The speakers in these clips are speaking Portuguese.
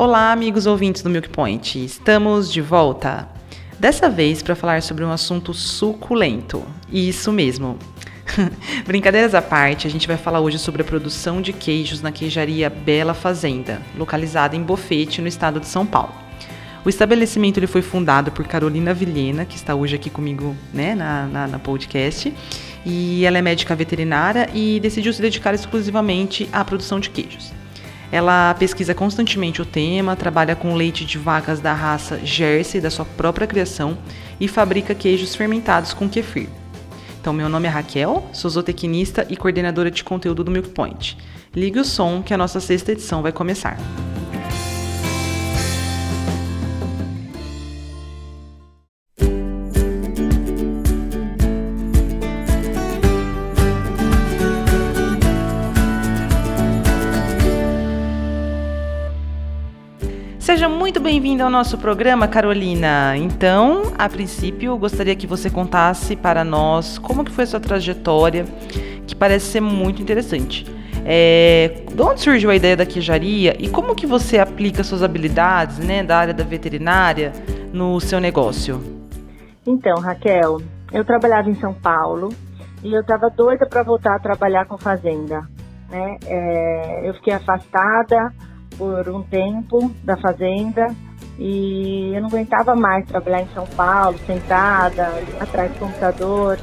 Olá, amigos ouvintes do Milk Point. Estamos de volta. Dessa vez para falar sobre um assunto suculento. Isso mesmo. Brincadeiras à parte, a gente vai falar hoje sobre a produção de queijos na queijaria Bela Fazenda, localizada em Bofete, no estado de São Paulo. O estabelecimento ele foi fundado por Carolina Vilhena, que está hoje aqui comigo né, na, na, na podcast, e ela é médica veterinária e decidiu se dedicar exclusivamente à produção de queijos. Ela pesquisa constantemente o tema, trabalha com leite de vacas da raça Jersey, da sua própria criação, e fabrica queijos fermentados com kefir. Então, meu nome é Raquel, sou zootecnista e coordenadora de conteúdo do Milk Point. Ligue o som que a nossa sexta edição vai começar. Bem-vinda ao nosso programa, Carolina. Então, a princípio, eu gostaria que você contasse para nós como que foi a sua trajetória, que parece ser muito interessante. É, de onde surgiu a ideia da queijaria e como que você aplica suas habilidades né, da área da veterinária no seu negócio? Então, Raquel, eu trabalhava em São Paulo e eu estava doida para voltar a trabalhar com fazenda. Né? É, eu fiquei afastada por um tempo da fazenda e eu não aguentava mais trabalhar em São Paulo, sentada, atrás do computador.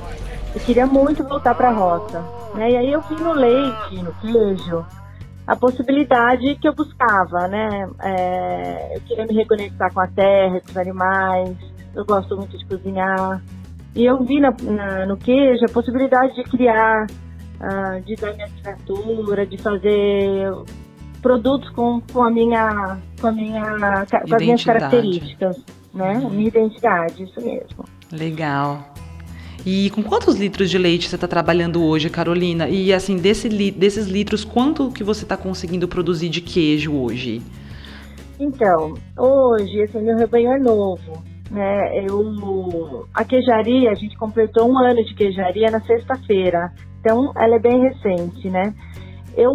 Eu queria muito voltar para a roça. Né? E aí eu vi no leite, no queijo, a possibilidade que eu buscava, né? É, eu queria me reconectar com a terra, com os animais, eu gosto muito de cozinhar. E eu vi na, na, no queijo a possibilidade de criar, uh, de dar minha assinatura, de fazer produtos com, com a minha com a minha com as minhas características, né? Minha identidade, isso mesmo. Legal. E com quantos litros de leite você está trabalhando hoje, Carolina? E assim, desse, desses litros, quanto que você está conseguindo produzir de queijo hoje? Então, hoje, esse meu rebanho é novo. Né? Eu, a queijaria, a gente completou um ano de queijaria na sexta-feira. Então, ela é bem recente, né? Eu,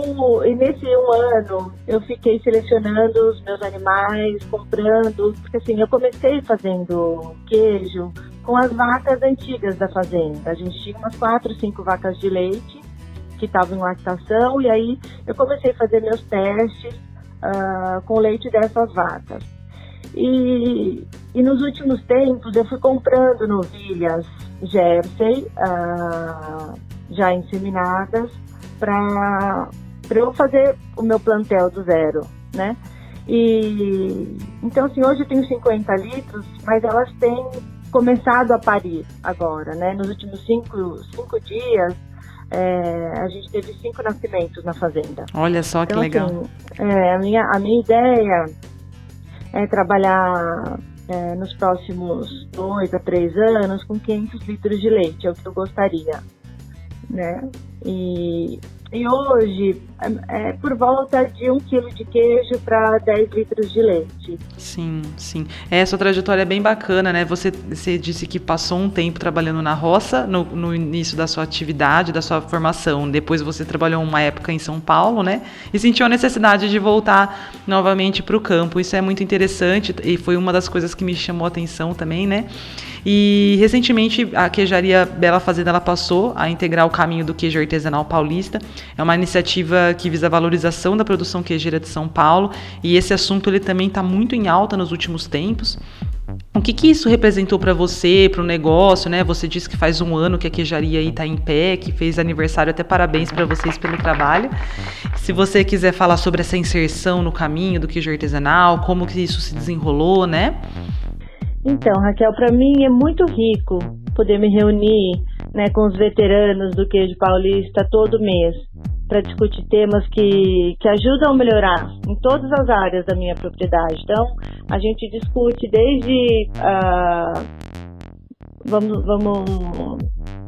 nesse um ano, eu fiquei selecionando os meus animais, comprando, porque assim, eu comecei fazendo queijo com as vacas antigas da fazenda. A gente tinha umas quatro, cinco vacas de leite que estavam em lactação, e aí eu comecei a fazer meus testes uh, com leite dessas vacas. E, e nos últimos tempos eu fui comprando novilhas Jersey, uh, já inseminadas, para eu fazer o meu plantel do zero, né? E então assim, hoje eu tenho 50 litros, mas elas têm começado a parir agora, né? Nos últimos cinco, cinco dias, é, a gente teve cinco nascimentos na fazenda. Olha só que então, legal. Assim, é, a, minha, a minha ideia é trabalhar é, nos próximos dois a três anos com 500 litros de leite, é o que eu gostaria, né? E, e hoje é, é por volta de um quilo de queijo para 10 litros de leite. Sim, sim. É, sua trajetória é bem bacana, né? Você, você disse que passou um tempo trabalhando na roça no, no início da sua atividade, da sua formação. Depois você trabalhou uma época em São Paulo, né? E sentiu a necessidade de voltar novamente para o campo. Isso é muito interessante e foi uma das coisas que me chamou a atenção também, né? E recentemente a queijaria Bela Fazenda ela passou a integrar o caminho do queijo artesanal paulista. É uma iniciativa que visa a valorização da produção queijeira de São Paulo e esse assunto ele também está muito em alta nos últimos tempos. O que, que isso representou para você, para o negócio, né? Você disse que faz um ano que a queijaria aí está em pé, que fez aniversário, até parabéns para vocês pelo trabalho. Se você quiser falar sobre essa inserção no caminho do queijo artesanal, como que isso se desenrolou, né? Então, Raquel, para mim é muito rico poder me reunir né, com os veteranos do queijo paulista todo mês para discutir temas que, que ajudam a melhorar em todas as áreas da minha propriedade. Então, a gente discute desde. Uh, vamos, vamos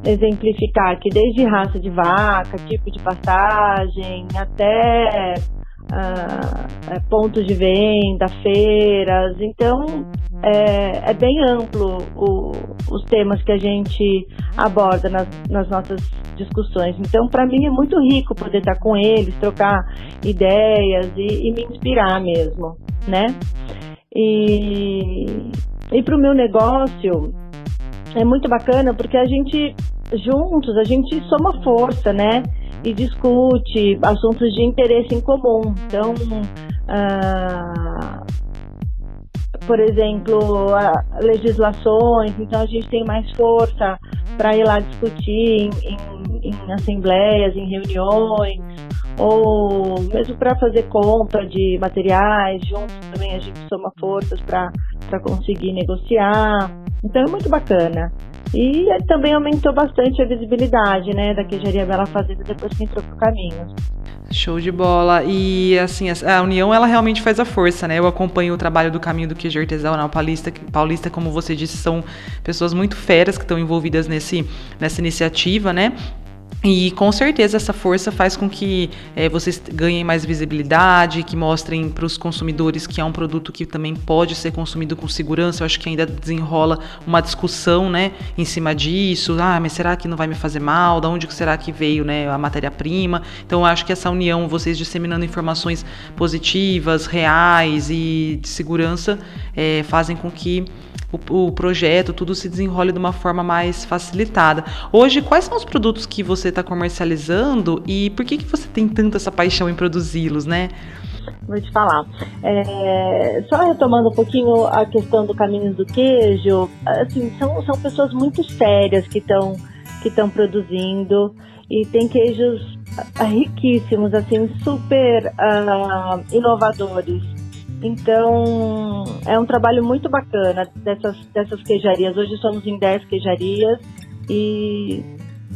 exemplificar aqui, desde raça de vaca, tipo de pastagem, até uh, pontos de venda, feiras. Então, é, é bem amplo o, os temas que a gente aborda nas, nas nossas discussões. Então, para mim é muito rico poder estar com eles, trocar ideias e, e me inspirar mesmo. né? E, e para o meu negócio é muito bacana porque a gente juntos a gente soma força, né? E discute assuntos de interesse em comum. Então, uh, por exemplo, legislações, então a gente tem mais força para ir lá discutir em, em, em assembleias, em reuniões, ou mesmo para fazer compra de materiais, juntos também a gente soma forças para conseguir negociar. Então é muito bacana. E também aumentou bastante a visibilidade né, da queijaria Bela Fazenda depois que entrou pro caminho. Show de bola. E assim, a união ela realmente faz a força, né? Eu acompanho o trabalho do Caminho do Queijo Artesanal Paulista, Paulista, como você disse, são pessoas muito feras que estão envolvidas nesse, nessa iniciativa, né? E com certeza essa força faz com que é, vocês ganhem mais visibilidade, que mostrem para os consumidores que é um produto que também pode ser consumido com segurança. Eu acho que ainda desenrola uma discussão né, em cima disso. Ah, mas será que não vai me fazer mal? Da onde será que veio né, a matéria-prima? Então eu acho que essa união, vocês disseminando informações positivas, reais e de segurança, é, fazem com que o, o, projeto, tudo se desenrole de uma forma mais facilitada. Hoje, quais são os produtos que você está comercializando e por que, que você tem tanta essa paixão em produzi-los, né? Vou te falar. É, só retomando um pouquinho a questão do Caminhos do Queijo, assim, são, são pessoas muito sérias que estão que estão produzindo e tem queijos riquíssimos, assim, super uh, inovadores. Então, é um trabalho muito bacana dessas, dessas queijarias. Hoje somos em 10 queijarias e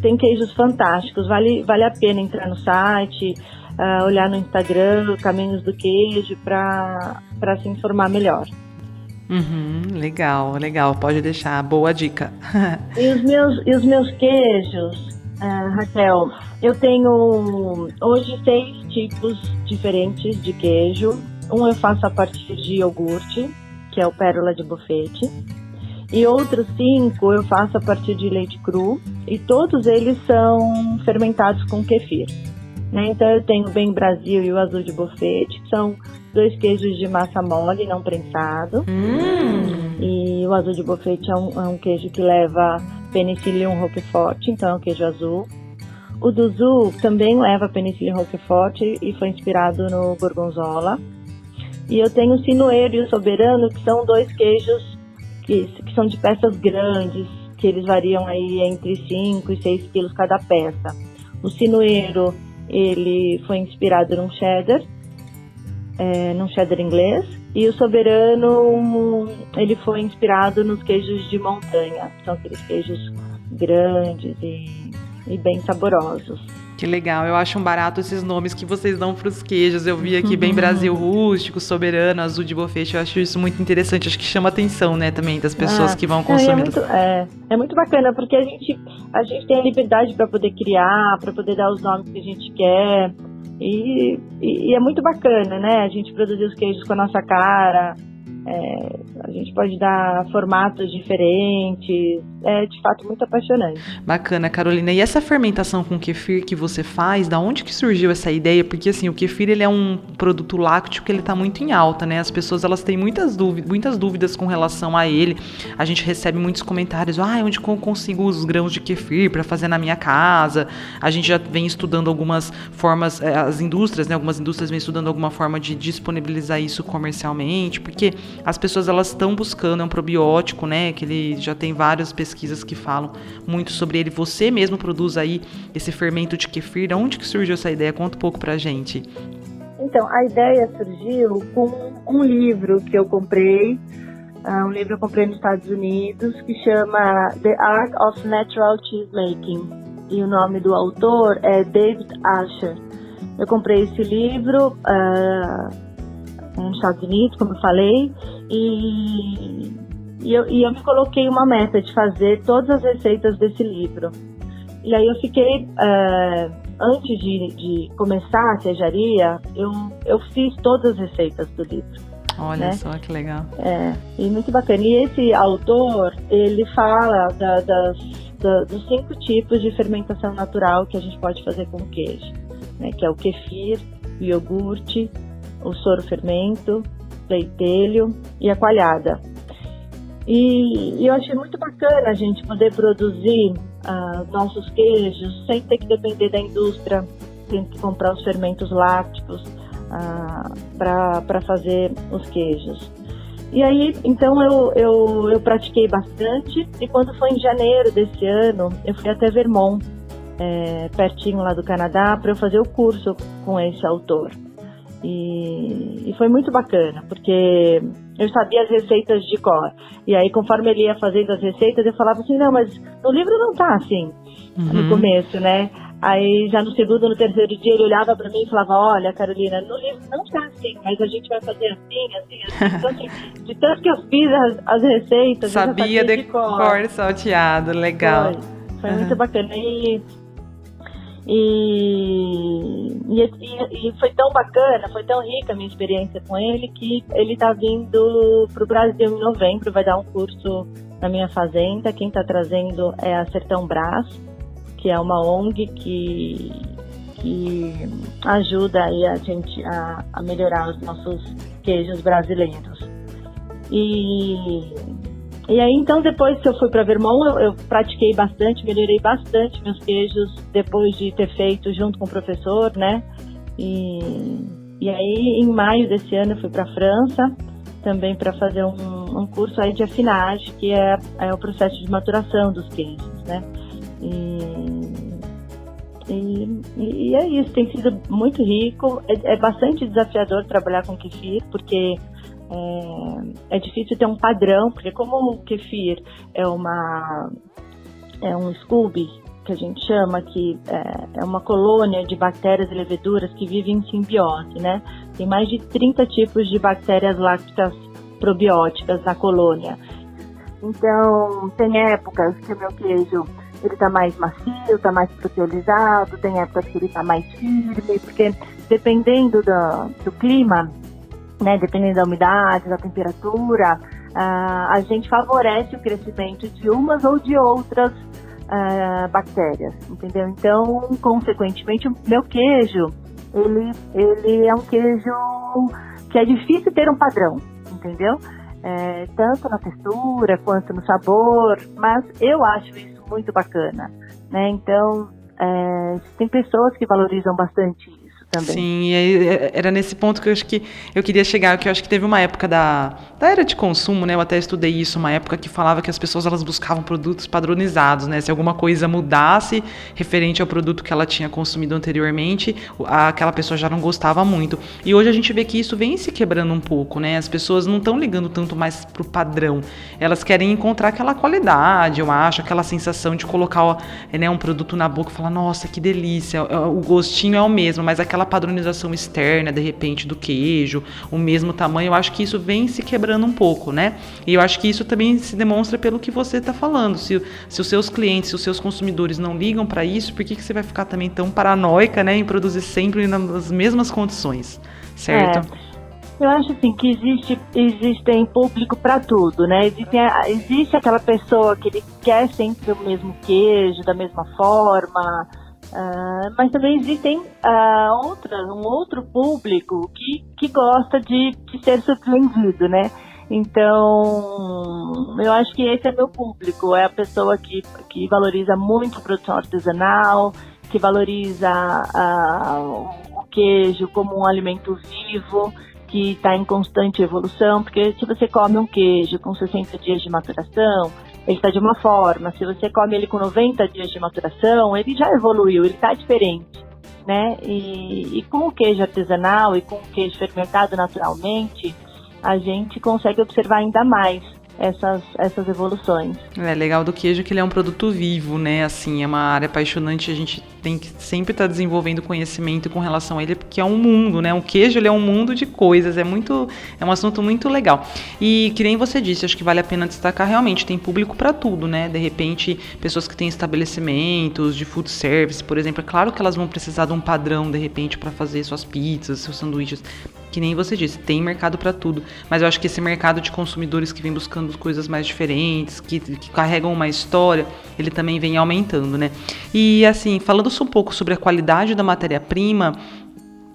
tem queijos fantásticos. Vale, vale a pena entrar no site, uh, olhar no Instagram, Caminhos do Queijo, para se informar melhor. Uhum, legal, legal. Pode deixar. Boa dica. e, os meus, e os meus queijos, uh, Raquel, eu tenho hoje seis tipos diferentes de queijo um eu faço a partir de iogurte, que é o pérola de bufete. E outros cinco eu faço a partir de leite cru. E todos eles são fermentados com kefir. Né? Então eu tenho o Bem Brasil e o Azul de Bufete, que são dois queijos de massa mole, não prensado. Hum. E o Azul de Bufete é um, é um queijo que leva Penicillium roquefort, então é um queijo azul. O do Zul também leva Penicillium roquefort e foi inspirado no Gorgonzola. E eu tenho o Sinueiro e o Soberano, que são dois queijos que, que são de peças grandes, que eles variam aí entre 5 e 6 quilos cada peça. O Sinueiro, ele foi inspirado num cheddar, é, num cheddar inglês, e o Soberano, ele foi inspirado nos queijos de montanha, são aqueles queijos grandes e, e bem saborosos. Que legal, eu acho um barato esses nomes que vocês dão para os queijos. Eu vi aqui bem Brasil rústico, soberano, azul de bofete. Eu acho isso muito interessante. Acho que chama atenção, né, também das pessoas ah, que vão consumir. É, é, muito, é, é muito bacana porque a gente a gente tem a liberdade para poder criar, para poder dar os nomes que a gente quer. E, e, e, é muito bacana, né? A gente produzir os queijos com a nossa cara, é, a gente pode dar formatos diferentes. É de fato muito apaixonante. Bacana, Carolina. E essa fermentação com kefir que você faz, da onde que surgiu essa ideia? Porque assim, o kefir ele é um produto lácteo que ele está muito em alta, né? As pessoas elas têm muitas dúvidas, muitas dúvidas com relação a ele. A gente recebe muitos comentários: "Ah, onde eu consigo os grãos de kefir para fazer na minha casa?". A gente já vem estudando algumas formas, eh, as indústrias, né? Algumas indústrias vêm estudando alguma forma de disponibilizar isso comercialmente, porque as pessoas elas estão buscando é um probiótico, né? Que ele já tem várias pesquisas que falam muito sobre ele. Você mesmo produz aí esse fermento de kefir. De onde que surgiu essa ideia? Conta um pouco pra gente. Então, a ideia surgiu com um livro que eu comprei, uh, um livro que eu comprei nos Estados Unidos, que chama The Art of Natural Cheese Making. E o nome do autor é David Asher. Eu comprei esse livro uh, nos Estados Unidos, como eu falei, e, e, eu, e eu me coloquei uma meta de fazer todas as receitas desse livro. E aí eu fiquei, uh, antes de, de, começar a queijaria, eu, eu fiz todas as receitas do livro. Olha né? só que legal. É, e muito bacana. E esse autor, ele fala da, das, da, dos cinco tipos de fermentação natural que a gente pode fazer com queijo, né? Que é o kefir, o iogurte, o soro fermento, leitelho e a coalhada. E, e, eu achei muito bacana a gente poder produzir uh, nossos queijos sem ter que depender da indústria, tendo que comprar os fermentos lácticos uh, para fazer os queijos. E aí, então eu, eu, eu pratiquei bastante e quando foi em janeiro desse ano, eu fui até Vermont, é, pertinho lá do Canadá, para eu fazer o curso com esse autor. E, e, foi muito bacana, porque eu sabia as receitas de cor. E aí, conforme ele ia fazendo as receitas, eu falava assim: não, mas no livro não tá assim, uhum. no começo, né? Aí, já no segundo, no terceiro dia, ele olhava para mim e falava: Olha, Carolina, no livro não tá assim, mas a gente vai fazer assim, assim, assim. De tanto que eu fiz as, as receitas, sabia, sabia de, de cor. cor salteado, legal. Foi, foi uhum. muito bacana. E e, e, e, foi tão bacana, foi tão rica a minha experiência com ele que ele está vindo para o Brasil em novembro, vai dar um curso na minha fazenda. Quem está trazendo é a Sertão Brás, que é uma ONG que, que ajuda aí a gente a, a melhorar os nossos queijos brasileiros. E e aí, então, depois que eu fui para Vermont, eu, eu, pratiquei bastante, melhorei bastante meus queijos depois de ter feito junto com o professor, né? E, e aí, em maio desse ano, eu fui para França também para fazer um, um, curso aí de afinagem, que é, é o processo de maturação dos queijos, né? E, e, e, é isso, tem sido muito rico. É, é, bastante desafiador trabalhar com kefir, porque é, é difícil ter um padrão, porque como o kefir é uma é um scooby que a gente chama que é, é uma colônia de bactérias e leveduras que vivem em simbiose, né? Tem mais de 30 tipos de bactérias lácticas probióticas na colônia. Então, tem épocas que o meu queijo ele tá mais macio, tá mais proteolizado, tem épocas que ele tá mais firme, porque dependendo do, do clima, né, dependendo da umidade, da temperatura, uh, a gente favorece o crescimento de umas ou de outras uh, bactérias, entendeu? Então, consequentemente, o meu queijo, ele, ele é um queijo que é difícil ter um padrão, entendeu? É, tanto na textura quanto no sabor, mas eu acho isso muito bacana, né? Então, é, tem pessoas que valorizam bastante também. Sim, e é, era nesse ponto que eu acho que eu queria chegar, que eu acho que teve uma época da, da era de consumo, né? Eu até estudei isso, uma época que falava que as pessoas elas buscavam produtos padronizados, né? Se alguma coisa mudasse referente ao produto que ela tinha consumido anteriormente, aquela pessoa já não gostava muito. E hoje a gente vê que isso vem se quebrando um pouco, né? As pessoas não estão ligando tanto mais pro padrão. Elas querem encontrar aquela qualidade, eu acho, aquela sensação de colocar né, um produto na boca e falar, nossa, que delícia, o gostinho é o mesmo, mas aquela aquela padronização externa, de repente, do queijo, o mesmo tamanho, eu acho que isso vem se quebrando um pouco, né? E eu acho que isso também se demonstra pelo que você está falando. Se, se os seus clientes, se os seus consumidores não ligam para isso, por que, que você vai ficar também tão paranoica, né, em produzir sempre nas mesmas condições, certo? É. Eu acho assim que existe existem público para tudo, né? Existe, existe aquela pessoa que ele quer sempre o mesmo queijo da mesma forma, Uh, mas também existem uh, um outro público que, que gosta de, de ser surpreendido, né? Então, eu acho que esse é meu público, é a pessoa que, que valoriza muito a produção artesanal, que valoriza uh, o queijo como um alimento vivo, que está em constante evolução, porque se você come um queijo com 60 dias de maturação, ele está de uma forma. Se você come ele com 90 dias de maturação, ele já evoluiu, ele está diferente. Né? E, e, com o queijo artesanal e com o queijo fermentado naturalmente, a gente consegue observar ainda mais essas, essas evoluções. É legal do queijo que ele é um produto vivo, né? Assim, é uma área apaixonante. A gente tem que sempre estar tá desenvolvendo conhecimento com relação a ele, porque é um mundo, né? O queijo ele é um mundo de coisas. É muito, é um assunto muito legal. E que nem você disse, acho que vale a pena destacar realmente tem público para tudo, né? De repente, pessoas que têm estabelecimentos de food service, por exemplo, é claro que elas vão precisar de um padrão de repente para fazer suas pizzas, seus sanduíches que nem você disse, tem mercado para tudo. Mas eu acho que esse mercado de consumidores que vem buscando coisas mais diferentes, que, que carregam uma história, ele também vem aumentando, né? E assim, falando um pouco sobre a qualidade da matéria-prima,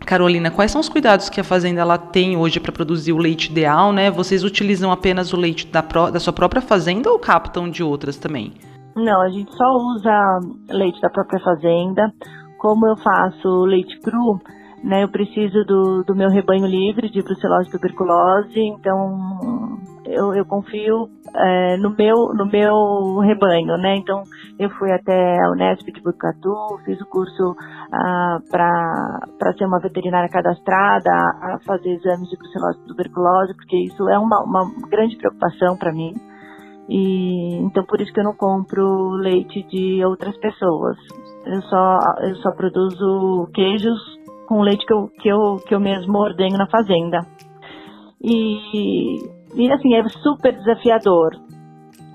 Carolina, quais são os cuidados que a fazenda ela tem hoje para produzir o leite ideal, né? Vocês utilizam apenas o leite da, da sua própria fazenda ou captam de outras também? Não, a gente só usa leite da própria fazenda. Como eu faço leite cru, né, eu preciso do, do meu rebanho livre de brucelose e tuberculose, então eu, eu confio é, no, meu, no meu rebanho, né? Então eu fui até a Unesp de Bucatu, fiz o curso ah, para ser uma veterinária cadastrada, a fazer exames de brucelose e tuberculose, porque isso é uma, uma grande preocupação para mim. E então por isso que eu não compro leite de outras pessoas. Eu só, eu só produzo queijos com leite que eu, que eu, que eu mesmo ordenho na fazenda. E, e assim, é super desafiador.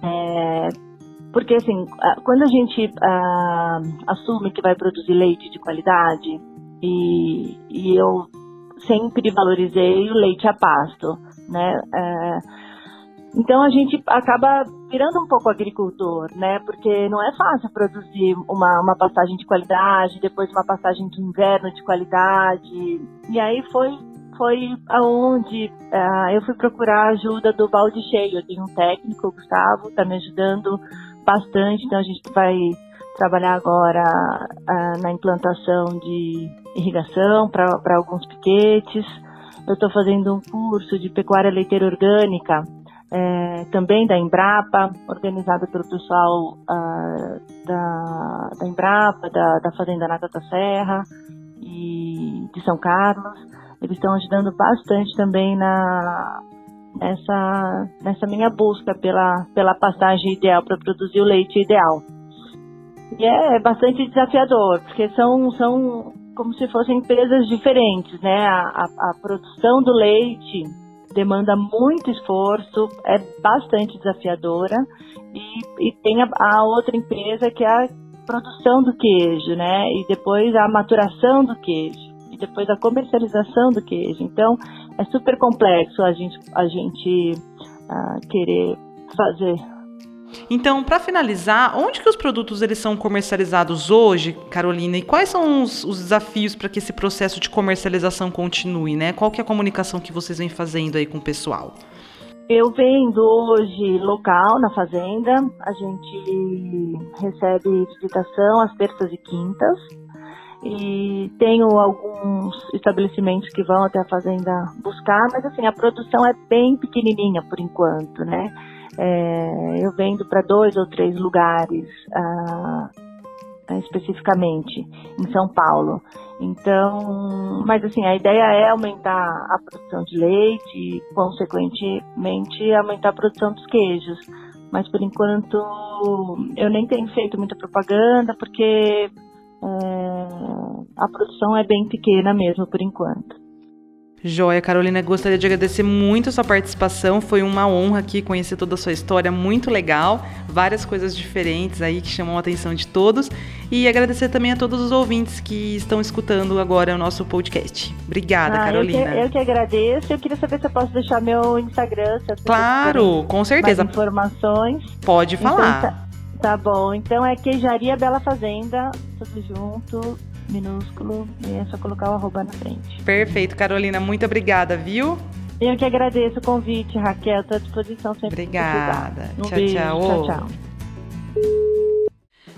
É, porque assim, quando a gente uh, assume que vai produzir leite de qualidade, e, e eu sempre valorizei o leite a pasto, né? É, então a gente acaba virando um pouco agricultor, né? Porque não é fácil produzir uma, uma passagem de qualidade, depois uma passagem de inverno de qualidade. E aí foi foi aonde uh, eu fui procurar a ajuda do balde cheio. Eu tenho um técnico, o Gustavo, está me ajudando bastante. Então a gente vai trabalhar agora uh, na implantação de irrigação para alguns piquetes. Eu estou fazendo um curso de pecuária leiteira orgânica é, também da Embrapa, organizada pelo pessoal uh, da, da Embrapa, da, da Fazenda Nata da Serra e de São Carlos. Eles estão ajudando bastante também na, nessa, nessa minha busca pela, pela pastagem ideal para produzir o leite ideal. E é bastante desafiador, porque são, são como se fossem empresas diferentes, né? A, a, a produção do leite demanda muito esforço, é bastante desafiadora. E, e tem a, a, outra empresa que é a produção do queijo, né? E depois a maturação do queijo. E depois a comercialização do queijo. Então, é super complexo a gente, a gente uh, querer fazer então, para finalizar, onde que os produtos eles são comercializados hoje, Carolina? E quais são os, os desafios para que esse processo de comercialização continue, né? Qual que é a comunicação que vocês vêm fazendo aí com o pessoal? Eu vendo hoje local na fazenda, a gente recebe visitação às terças e quintas e tenho alguns estabelecimentos que vão até a fazenda buscar, mas assim, a produção é bem pequenininha por enquanto, né? É, eu vendo para dois ou três lugares ah, especificamente em São Paulo. Então, mas assim, a ideia é aumentar a produção de leite e, consequentemente, aumentar a produção dos queijos. Mas por enquanto eu nem tenho feito muita propaganda porque é, a produção é bem pequena mesmo por enquanto. Joia, Carolina, gostaria de agradecer muito a sua participação. Foi uma honra aqui conhecer toda a sua história, muito legal, várias coisas diferentes aí que chamam a atenção de todos. E agradecer também a todos os ouvintes que estão escutando agora o nosso podcast. Obrigada, ah, Carolina. Eu que, eu que, agradeço. Eu queria saber se eu posso deixar meu Instagram. claro, com certeza. Informações. Pode então, falar. Então, tá, tá bom. Então é Queijaria Bela Fazenda, tudo junto minúsculo e é só colocar o arroba na frente. Perfeito, Carolina. Muito obrigada, viu? Eu que agradeço o convite, Raquel. Estou à disposição sempre. Obrigada. Um tchau, beijo. tchau. Tchau, tchau.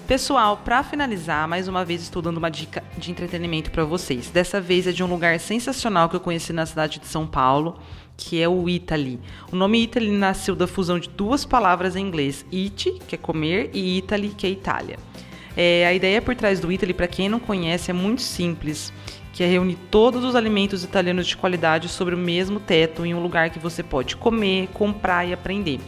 Pessoal, para finalizar, mais uma vez estou dando uma dica de entretenimento para vocês. Dessa vez é de um lugar sensacional que eu conheci na cidade de São Paulo, que é o Italy. O nome Italy nasceu da fusão de duas palavras em inglês, it, que é comer, e Italy, que é Itália. É, a ideia por trás do Italy, para quem não conhece, é muito simples, que é reunir todos os alimentos italianos de qualidade sobre o mesmo teto em um lugar que você pode comer, comprar e aprender.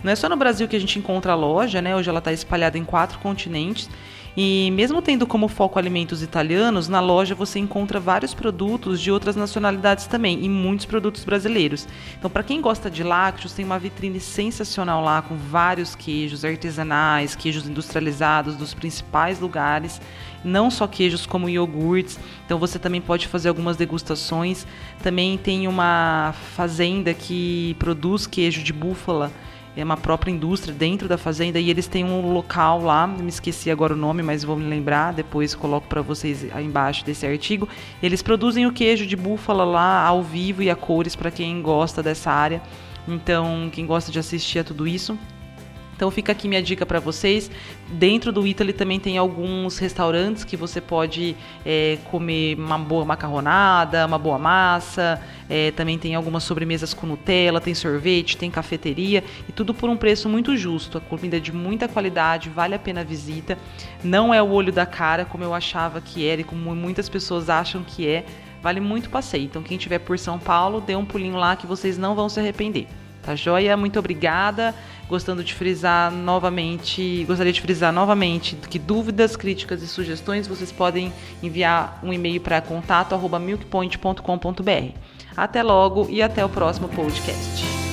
Não é só no Brasil que a gente encontra a loja, né? Hoje ela está espalhada em quatro continentes e mesmo tendo como foco alimentos italianos, na loja você encontra vários produtos de outras nacionalidades também e muitos produtos brasileiros. Então, para quem gosta de lácteos, tem uma vitrine sensacional lá com vários queijos artesanais, queijos industrializados dos principais lugares, não só queijos como iogurtes. Então, você também pode fazer algumas degustações. Também tem uma fazenda que produz queijo de búfala é uma própria indústria dentro da fazenda e eles têm um local lá, me esqueci agora o nome, mas vou me lembrar, depois coloco para vocês aí embaixo desse artigo. Eles produzem o queijo de búfala lá ao vivo e a cores para quem gosta dessa área. Então, quem gosta de assistir a tudo isso, então fica aqui minha dica para vocês. Dentro do Italy também tem alguns restaurantes que você pode é, comer uma boa macarronada, uma boa massa. É, também tem algumas sobremesas com Nutella, tem sorvete, tem cafeteria e tudo por um preço muito justo. A comida é de muita qualidade, vale a pena a visita. Não é o olho da cara como eu achava que era e como muitas pessoas acham que é. Vale muito o passeio. Então quem tiver por São Paulo, dê um pulinho lá que vocês não vão se arrepender. Tá joia? Muito obrigada. Gostando de frisar novamente, gostaria de frisar novamente que dúvidas, críticas e sugestões vocês podem enviar um e-mail para contato@milkpoint.com.br. Até logo e até o próximo podcast.